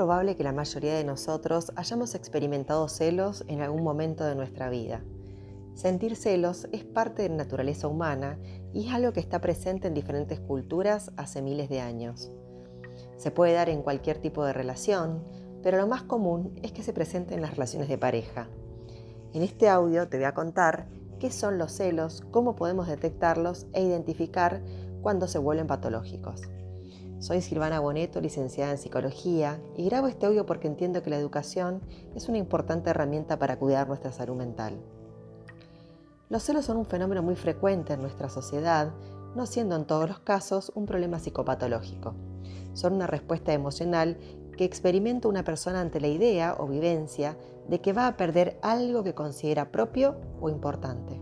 probable que la mayoría de nosotros hayamos experimentado celos en algún momento de nuestra vida. Sentir celos es parte de la naturaleza humana y es algo que está presente en diferentes culturas hace miles de años. Se puede dar en cualquier tipo de relación, pero lo más común es que se presente en las relaciones de pareja. En este audio te voy a contar qué son los celos, cómo podemos detectarlos e identificar cuando se vuelven patológicos. Soy Silvana Boneto, licenciada en Psicología, y grabo este audio porque entiendo que la educación es una importante herramienta para cuidar nuestra salud mental. Los celos son un fenómeno muy frecuente en nuestra sociedad, no siendo en todos los casos un problema psicopatológico. Son una respuesta emocional que experimenta una persona ante la idea o vivencia de que va a perder algo que considera propio o importante.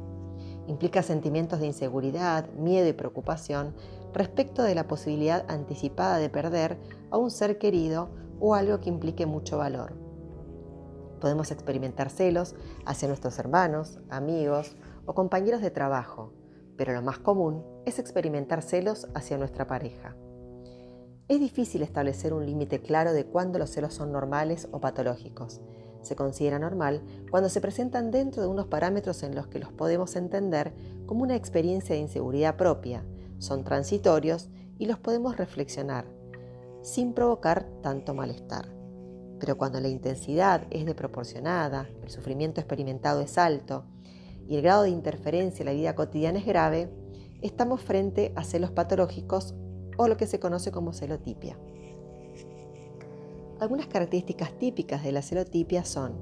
Implica sentimientos de inseguridad, miedo y preocupación respecto de la posibilidad anticipada de perder a un ser querido o algo que implique mucho valor. Podemos experimentar celos hacia nuestros hermanos, amigos o compañeros de trabajo, pero lo más común es experimentar celos hacia nuestra pareja. Es difícil establecer un límite claro de cuándo los celos son normales o patológicos. Se considera normal cuando se presentan dentro de unos parámetros en los que los podemos entender como una experiencia de inseguridad propia, son transitorios y los podemos reflexionar, sin provocar tanto malestar. Pero cuando la intensidad es desproporcionada, el sufrimiento experimentado es alto y el grado de interferencia en la vida cotidiana es grave, estamos frente a celos patológicos o lo que se conoce como celotipia. Algunas características típicas de la celotipia son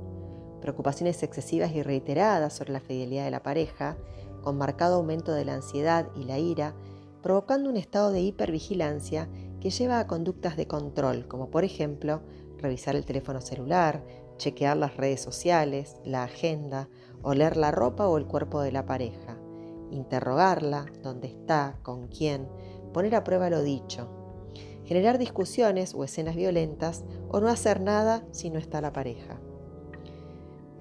preocupaciones excesivas y reiteradas sobre la fidelidad de la pareja, con marcado aumento de la ansiedad y la ira, provocando un estado de hipervigilancia que lleva a conductas de control, como por ejemplo revisar el teléfono celular, chequear las redes sociales, la agenda, oler la ropa o el cuerpo de la pareja, interrogarla, dónde está, con quién, poner a prueba lo dicho, generar discusiones o escenas violentas o no hacer nada si no está la pareja.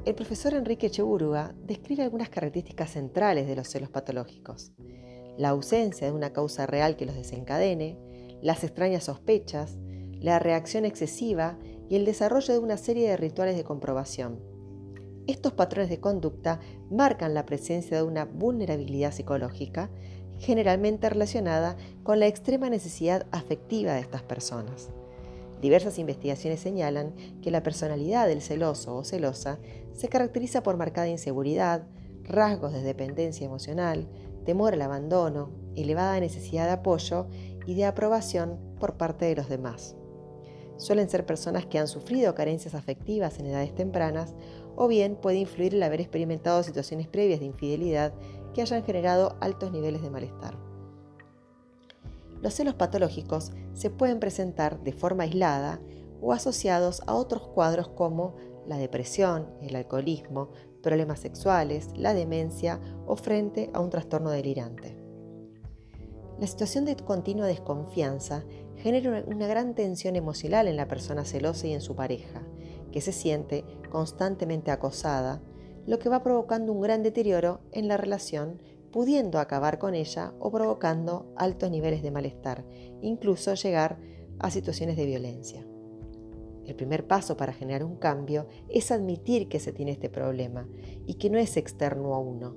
El profesor Enrique Cheburuga describe algunas características centrales de los celos patológicos la ausencia de una causa real que los desencadene, las extrañas sospechas, la reacción excesiva y el desarrollo de una serie de rituales de comprobación. Estos patrones de conducta marcan la presencia de una vulnerabilidad psicológica, generalmente relacionada con la extrema necesidad afectiva de estas personas. Diversas investigaciones señalan que la personalidad del celoso o celosa se caracteriza por marcada inseguridad, rasgos de dependencia emocional, temor al abandono, elevada necesidad de apoyo y de aprobación por parte de los demás. Suelen ser personas que han sufrido carencias afectivas en edades tempranas o bien puede influir el haber experimentado situaciones previas de infidelidad que hayan generado altos niveles de malestar. Los celos patológicos se pueden presentar de forma aislada o asociados a otros cuadros como la depresión, el alcoholismo, problemas sexuales, la demencia o frente a un trastorno delirante. La situación de continua desconfianza genera una gran tensión emocional en la persona celosa y en su pareja, que se siente constantemente acosada, lo que va provocando un gran deterioro en la relación, pudiendo acabar con ella o provocando altos niveles de malestar, incluso llegar a situaciones de violencia. El primer paso para generar un cambio es admitir que se tiene este problema y que no es externo a uno.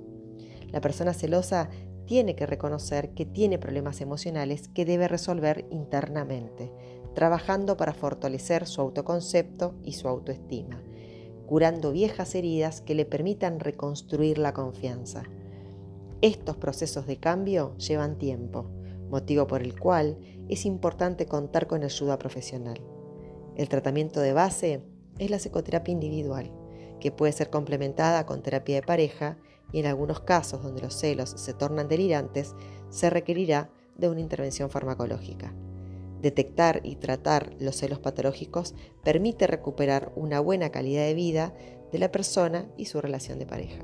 La persona celosa tiene que reconocer que tiene problemas emocionales que debe resolver internamente, trabajando para fortalecer su autoconcepto y su autoestima, curando viejas heridas que le permitan reconstruir la confianza. Estos procesos de cambio llevan tiempo, motivo por el cual es importante contar con ayuda profesional. El tratamiento de base es la psicoterapia individual, que puede ser complementada con terapia de pareja y en algunos casos donde los celos se tornan delirantes, se requerirá de una intervención farmacológica. Detectar y tratar los celos patológicos permite recuperar una buena calidad de vida de la persona y su relación de pareja.